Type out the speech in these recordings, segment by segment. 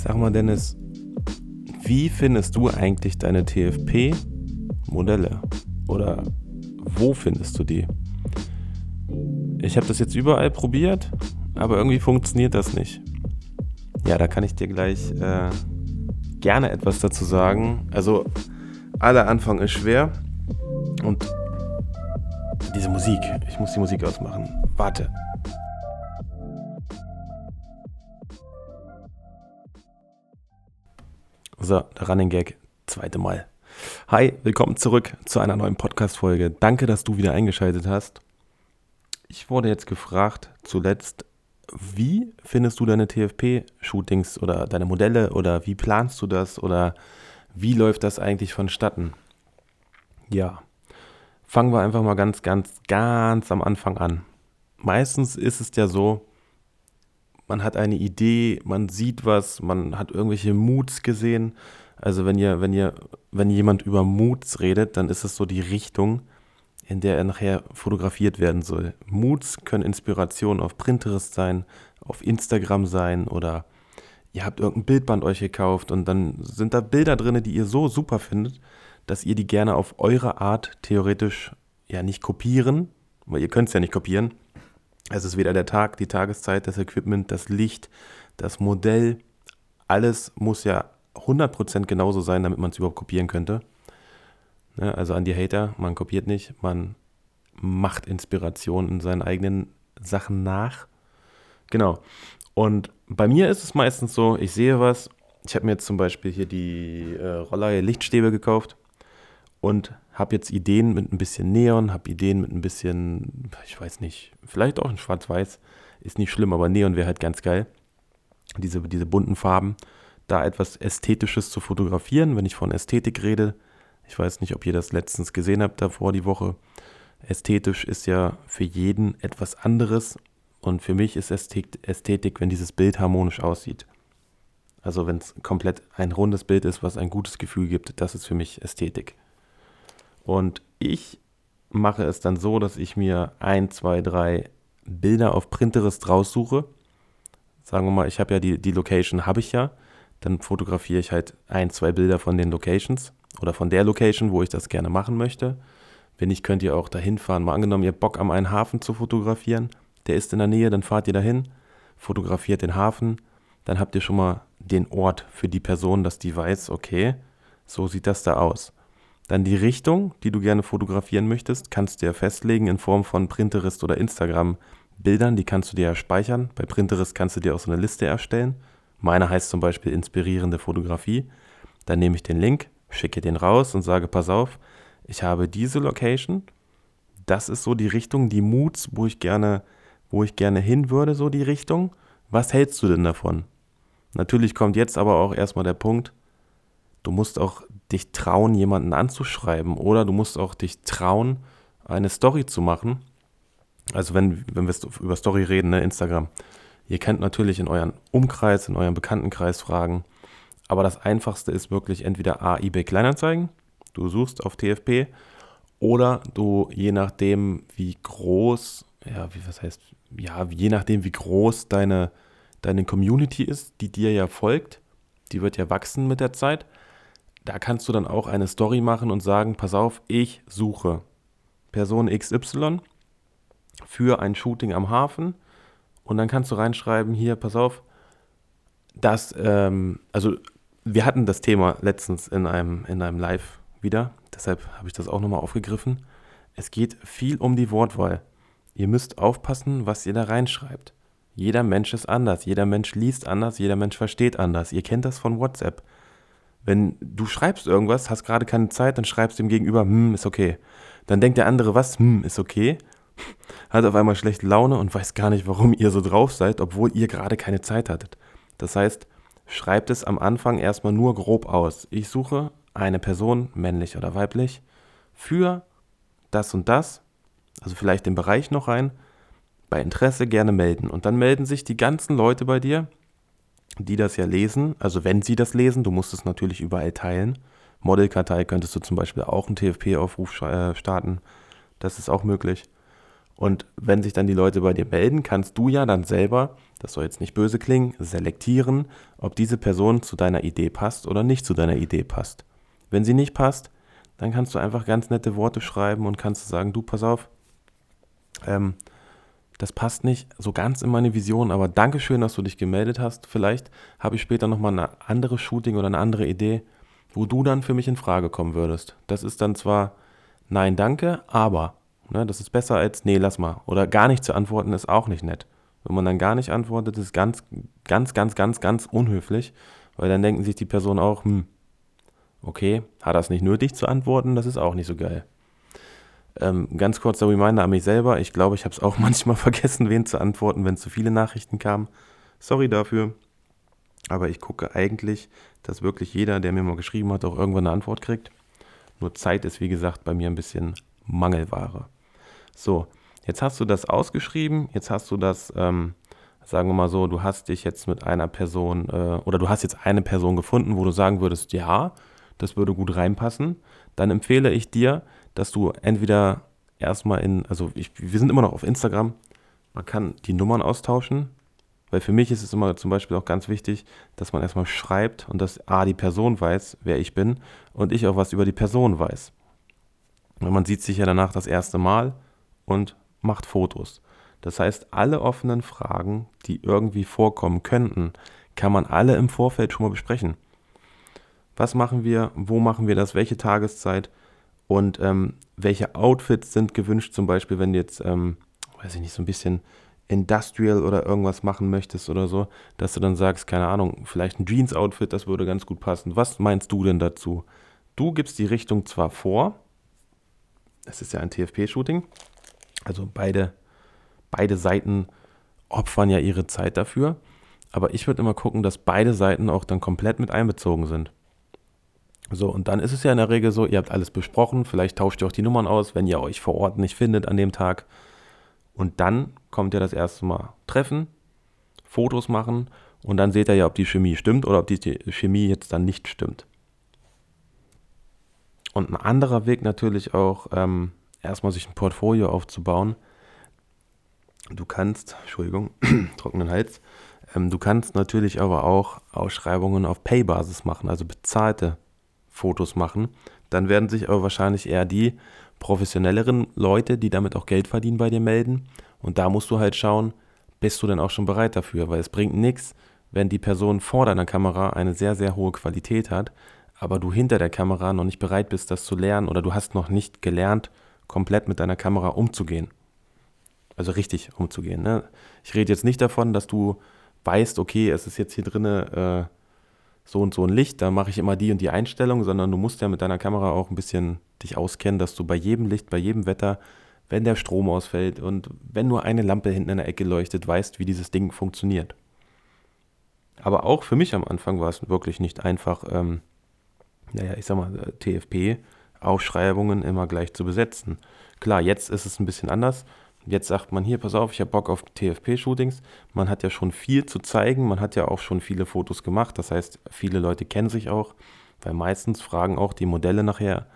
Sag mal, Dennis, wie findest du eigentlich deine TFP-Modelle? Oder wo findest du die? Ich habe das jetzt überall probiert, aber irgendwie funktioniert das nicht. Ja, da kann ich dir gleich äh, gerne etwas dazu sagen. Also, aller Anfang ist schwer und diese Musik, ich muss die Musik ausmachen. Warte. So, der Running Gag, zweite Mal. Hi, willkommen zurück zu einer neuen Podcast-Folge. Danke, dass du wieder eingeschaltet hast. Ich wurde jetzt gefragt, zuletzt, wie findest du deine TFP-Shootings oder deine Modelle oder wie planst du das oder wie läuft das eigentlich vonstatten? Ja, fangen wir einfach mal ganz, ganz, ganz am Anfang an. Meistens ist es ja so, man hat eine Idee, man sieht was, man hat irgendwelche Moods gesehen. Also wenn ihr, wenn ihr, wenn jemand über Moods redet, dann ist es so die Richtung, in der er nachher fotografiert werden soll. Moods können Inspiration auf Pinterest sein, auf Instagram sein oder ihr habt irgendein Bildband euch gekauft und dann sind da Bilder drin, die ihr so super findet, dass ihr die gerne auf eure Art theoretisch ja nicht kopieren, weil ihr könnt es ja nicht kopieren, es ist weder der Tag, die Tageszeit, das Equipment, das Licht, das Modell. Alles muss ja 100% genauso sein, damit man es überhaupt kopieren könnte. Ne, also an die Hater, man kopiert nicht, man macht Inspiration in seinen eigenen Sachen nach. Genau. Und bei mir ist es meistens so, ich sehe was. Ich habe mir jetzt zum Beispiel hier die äh, Rollei Lichtstäbe gekauft und habe jetzt Ideen mit ein bisschen Neon, habe Ideen mit ein bisschen, ich weiß nicht, vielleicht auch in Schwarz-Weiß, ist nicht schlimm, aber Neon wäre halt ganz geil. Diese, diese bunten Farben, da etwas Ästhetisches zu fotografieren, wenn ich von Ästhetik rede. Ich weiß nicht, ob ihr das letztens gesehen habt, davor die Woche. Ästhetisch ist ja für jeden etwas anderes und für mich ist Ästhetik, wenn dieses Bild harmonisch aussieht. Also wenn es komplett ein rundes Bild ist, was ein gutes Gefühl gibt, das ist für mich Ästhetik. Und ich mache es dann so, dass ich mir ein, zwei, drei Bilder auf Pinterest raussuche. Sagen wir mal, ich habe ja die, die Location, habe ich ja. Dann fotografiere ich halt ein, zwei Bilder von den Locations oder von der Location, wo ich das gerne machen möchte. Wenn nicht, könnt ihr auch dahin fahren. Mal angenommen, ihr habt Bock am einen Hafen zu fotografieren. Der ist in der Nähe, dann fahrt ihr dahin, fotografiert den Hafen. Dann habt ihr schon mal den Ort für die Person, dass die weiß, okay, so sieht das da aus. Dann die Richtung, die du gerne fotografieren möchtest, kannst du ja festlegen in Form von Pinterest oder Instagram Bildern, die kannst du dir ja speichern. Bei Pinterest kannst du dir auch so eine Liste erstellen. Meine heißt zum Beispiel inspirierende Fotografie. Dann nehme ich den Link, schicke den raus und sage, pass auf, ich habe diese Location. Das ist so die Richtung, die Moods, wo ich gerne, wo ich gerne hin würde, so die Richtung. Was hältst du denn davon? Natürlich kommt jetzt aber auch erstmal der Punkt, du musst auch dich trauen, jemanden anzuschreiben oder du musst auch dich trauen, eine Story zu machen. Also wenn, wenn wir über Story reden, ne, Instagram. Ihr könnt natürlich in euren Umkreis, in eurem Bekanntenkreis fragen. Aber das Einfachste ist wirklich entweder A, eBay Kleinanzeigen, du suchst auf TFP, oder du, je nachdem, wie groß, ja, wie, was heißt, ja, je nachdem, wie groß deine, deine Community ist, die dir ja folgt, die wird ja wachsen mit der Zeit, da kannst du dann auch eine Story machen und sagen, pass auf, ich suche Person XY für ein Shooting am Hafen und dann kannst du reinschreiben, hier, pass auf, das, ähm, also wir hatten das Thema letztens in einem, in einem Live wieder, deshalb habe ich das auch nochmal aufgegriffen. Es geht viel um die Wortwahl. Ihr müsst aufpassen, was ihr da reinschreibt. Jeder Mensch ist anders, jeder Mensch liest anders, jeder Mensch versteht anders. Ihr kennt das von WhatsApp. Wenn du schreibst irgendwas, hast gerade keine Zeit, dann schreibst du dem Gegenüber, hm, ist okay. Dann denkt der andere, was, hm, ist okay. Hat auf einmal schlechte Laune und weiß gar nicht, warum ihr so drauf seid, obwohl ihr gerade keine Zeit hattet. Das heißt, schreibt es am Anfang erstmal nur grob aus. Ich suche eine Person, männlich oder weiblich, für das und das, also vielleicht den Bereich noch rein, bei Interesse gerne melden. Und dann melden sich die ganzen Leute bei dir, die das ja lesen, also wenn sie das lesen, du musst es natürlich überall teilen. Modelkartei könntest du zum Beispiel auch einen TFP-Aufruf äh, starten. Das ist auch möglich. Und wenn sich dann die Leute bei dir melden, kannst du ja dann selber, das soll jetzt nicht böse klingen, selektieren, ob diese Person zu deiner Idee passt oder nicht zu deiner Idee passt. Wenn sie nicht passt, dann kannst du einfach ganz nette Worte schreiben und kannst sagen, du, pass auf, ähm, das passt nicht so ganz in meine Vision, aber danke schön, dass du dich gemeldet hast. Vielleicht habe ich später nochmal eine andere Shooting oder eine andere Idee, wo du dann für mich in Frage kommen würdest. Das ist dann zwar Nein, danke, aber. Ne, das ist besser als Nee, lass mal. Oder gar nicht zu antworten ist auch nicht nett. Wenn man dann gar nicht antwortet, ist ganz, ganz, ganz, ganz, ganz unhöflich, weil dann denken sich die Person auch, hm, okay, hat das nicht nötig zu antworten, das ist auch nicht so geil. Ähm, ganz kurzer Reminder an mich selber. Ich glaube, ich habe es auch manchmal vergessen, wen zu antworten, wenn zu viele Nachrichten kamen. Sorry dafür. Aber ich gucke eigentlich, dass wirklich jeder, der mir mal geschrieben hat, auch irgendwann eine Antwort kriegt. Nur Zeit ist, wie gesagt, bei mir ein bisschen Mangelware. So, jetzt hast du das ausgeschrieben, jetzt hast du das, ähm, sagen wir mal so, du hast dich jetzt mit einer Person äh, oder du hast jetzt eine Person gefunden, wo du sagen würdest, ja, das würde gut reinpassen. Dann empfehle ich dir, dass du entweder erstmal in, also ich, wir sind immer noch auf Instagram, man kann die Nummern austauschen, weil für mich ist es immer zum Beispiel auch ganz wichtig, dass man erstmal schreibt und dass A, die Person weiß, wer ich bin und ich auch was über die Person weiß. Und man sieht sich ja danach das erste Mal und macht Fotos. Das heißt, alle offenen Fragen, die irgendwie vorkommen könnten, kann man alle im Vorfeld schon mal besprechen. Was machen wir? Wo machen wir das? Welche Tageszeit? Und ähm, welche Outfits sind gewünscht? Zum Beispiel, wenn du jetzt, ähm, weiß ich nicht, so ein bisschen Industrial oder irgendwas machen möchtest oder so, dass du dann sagst, keine Ahnung, vielleicht ein Jeans-Outfit, das würde ganz gut passen. Was meinst du denn dazu? Du gibst die Richtung zwar vor, es ist ja ein TFP-Shooting, also beide, beide Seiten opfern ja ihre Zeit dafür, aber ich würde immer gucken, dass beide Seiten auch dann komplett mit einbezogen sind. So, und dann ist es ja in der Regel so, ihr habt alles besprochen, vielleicht tauscht ihr auch die Nummern aus, wenn ihr euch vor Ort nicht findet an dem Tag. Und dann kommt ihr das erste Mal treffen, Fotos machen und dann seht ihr ja, ob die Chemie stimmt oder ob die Chemie jetzt dann nicht stimmt. Und ein anderer Weg natürlich auch, ähm, erstmal sich ein Portfolio aufzubauen. Du kannst, Entschuldigung, trockenen Hals, ähm, du kannst natürlich aber auch Ausschreibungen auf Pay-Basis machen, also bezahlte Fotos machen, dann werden sich aber wahrscheinlich eher die professionelleren Leute, die damit auch Geld verdienen, bei dir melden. Und da musst du halt schauen, bist du denn auch schon bereit dafür? Weil es bringt nichts, wenn die Person vor deiner Kamera eine sehr, sehr hohe Qualität hat, aber du hinter der Kamera noch nicht bereit bist, das zu lernen oder du hast noch nicht gelernt, komplett mit deiner Kamera umzugehen. Also richtig umzugehen. Ne? Ich rede jetzt nicht davon, dass du weißt, okay, es ist jetzt hier drinne äh, so und so ein Licht, da mache ich immer die und die Einstellung, sondern du musst ja mit deiner Kamera auch ein bisschen dich auskennen, dass du bei jedem Licht, bei jedem Wetter, wenn der Strom ausfällt und wenn nur eine Lampe hinten in der Ecke leuchtet, weißt, wie dieses Ding funktioniert. Aber auch für mich am Anfang war es wirklich nicht einfach, ähm, naja, ich sag mal, äh, TFP-Ausschreibungen immer gleich zu besetzen. Klar, jetzt ist es ein bisschen anders. Jetzt sagt man hier, pass auf, ich habe Bock auf TFP-Shootings. Man hat ja schon viel zu zeigen, man hat ja auch schon viele Fotos gemacht. Das heißt, viele Leute kennen sich auch, weil meistens fragen auch die Modelle nachher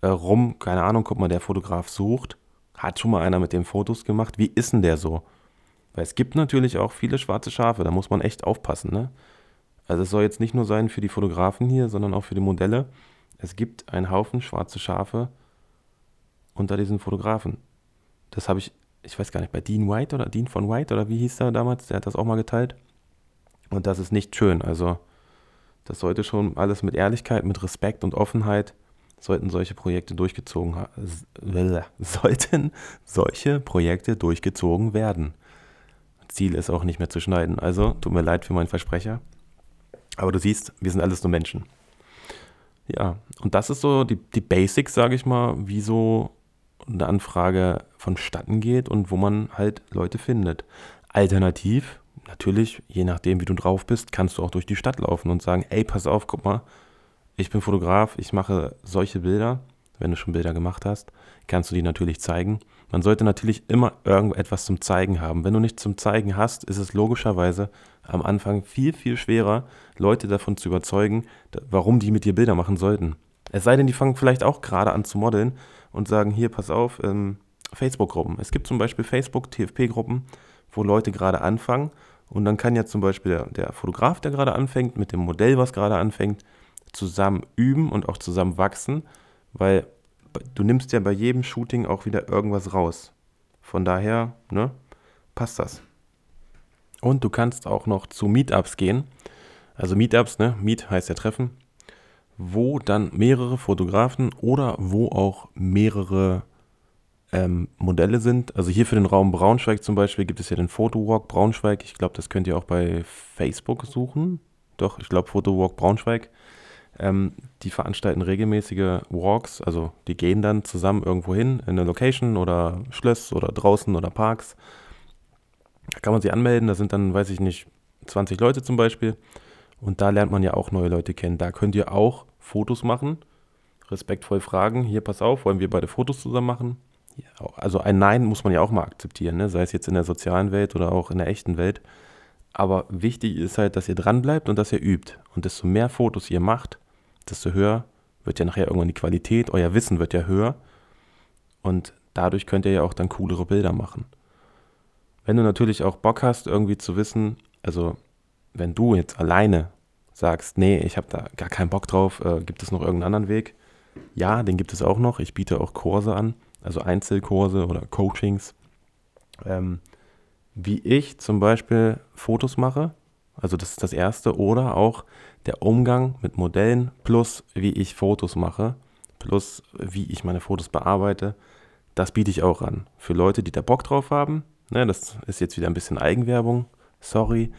äh, rum, keine Ahnung, guck mal, der Fotograf sucht. Hat schon mal einer mit dem Fotos gemacht? Wie ist denn der so? Weil es gibt natürlich auch viele schwarze Schafe, da muss man echt aufpassen. Ne? Also es soll jetzt nicht nur sein für die Fotografen hier, sondern auch für die Modelle. Es gibt einen Haufen schwarze Schafe unter diesen Fotografen das habe ich, ich weiß gar nicht, bei Dean White oder Dean von White oder wie hieß er damals, der hat das auch mal geteilt. Und das ist nicht schön. Also das sollte schon alles mit Ehrlichkeit, mit Respekt und Offenheit sollten solche Projekte durchgezogen sollten solche Projekte durchgezogen werden. Ziel ist auch nicht mehr zu schneiden. Also tut mir leid für meinen Versprecher. Aber du siehst, wir sind alles nur Menschen. Ja, und das ist so die, die Basics, sage ich mal, wie so eine Anfrage vonstatten geht und wo man halt Leute findet. Alternativ, natürlich, je nachdem, wie du drauf bist, kannst du auch durch die Stadt laufen und sagen, ey, pass auf, guck mal, ich bin Fotograf, ich mache solche Bilder. Wenn du schon Bilder gemacht hast, kannst du die natürlich zeigen. Man sollte natürlich immer irgendetwas zum Zeigen haben. Wenn du nichts zum Zeigen hast, ist es logischerweise am Anfang viel, viel schwerer, Leute davon zu überzeugen, warum die mit dir Bilder machen sollten. Es sei denn, die fangen vielleicht auch gerade an zu modeln und sagen, hier, pass auf, ähm, Facebook-Gruppen. Es gibt zum Beispiel Facebook-TFP-Gruppen, wo Leute gerade anfangen. Und dann kann ja zum Beispiel der, der Fotograf, der gerade anfängt, mit dem Modell, was gerade anfängt, zusammen üben und auch zusammen wachsen, weil du nimmst ja bei jedem Shooting auch wieder irgendwas raus. Von daher, ne, passt das. Und du kannst auch noch zu Meetups gehen. Also Meetups, ne, Meet heißt ja Treffen, wo dann mehrere Fotografen oder wo auch mehrere ähm, Modelle sind. Also hier für den Raum Braunschweig zum Beispiel gibt es ja den Photowalk Braunschweig. Ich glaube, das könnt ihr auch bei Facebook suchen. Doch, ich glaube Photowalk Braunschweig. Ähm, die veranstalten regelmäßige Walks, also die gehen dann zusammen irgendwo hin, in eine Location oder Schloss oder draußen oder Parks. Da kann man sich anmelden, da sind dann, weiß ich nicht, 20 Leute zum Beispiel. Und da lernt man ja auch neue Leute kennen. Da könnt ihr auch Fotos machen, respektvoll fragen, hier pass auf, wollen wir beide Fotos zusammen machen? Also ein Nein muss man ja auch mal akzeptieren, ne? sei es jetzt in der sozialen Welt oder auch in der echten Welt. Aber wichtig ist halt, dass ihr dran bleibt und dass ihr übt. Und desto mehr Fotos ihr macht, desto höher wird ja nachher irgendwann die Qualität, euer Wissen wird ja höher und dadurch könnt ihr ja auch dann coolere Bilder machen. Wenn du natürlich auch Bock hast, irgendwie zu wissen, also wenn du jetzt alleine sagst, nee, ich habe da gar keinen Bock drauf, äh, gibt es noch irgendeinen anderen Weg? Ja, den gibt es auch noch. Ich biete auch Kurse an, also Einzelkurse oder Coachings, ähm, wie ich zum Beispiel Fotos mache. Also das ist das Erste. Oder auch der Umgang mit Modellen plus wie ich Fotos mache, plus wie ich meine Fotos bearbeite, das biete ich auch an. Für Leute, die da Bock drauf haben. Ne, das ist jetzt wieder ein bisschen Eigenwerbung, sorry.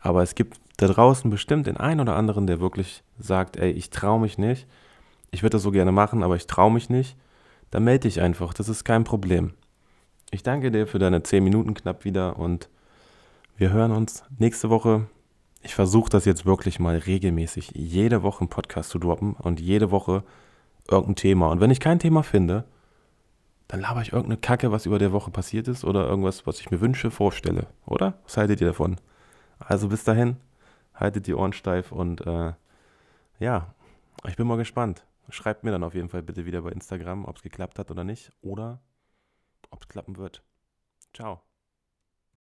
Aber es gibt da draußen bestimmt den einen oder anderen, der wirklich sagt, ey, ich traue mich nicht. Ich würde das so gerne machen, aber ich traue mich nicht. Dann melde dich einfach, das ist kein Problem. Ich danke dir für deine 10 Minuten knapp wieder und wir hören uns nächste Woche ich versuche das jetzt wirklich mal regelmäßig, jede Woche einen Podcast zu droppen und jede Woche irgendein Thema. Und wenn ich kein Thema finde, dann laber ich irgendeine Kacke, was über der Woche passiert ist oder irgendwas, was ich mir wünsche, vorstelle. Oder? Was haltet ihr davon? Also bis dahin, haltet die Ohren steif und äh, ja, ich bin mal gespannt. Schreibt mir dann auf jeden Fall bitte wieder bei Instagram, ob es geklappt hat oder nicht oder ob es klappen wird. Ciao.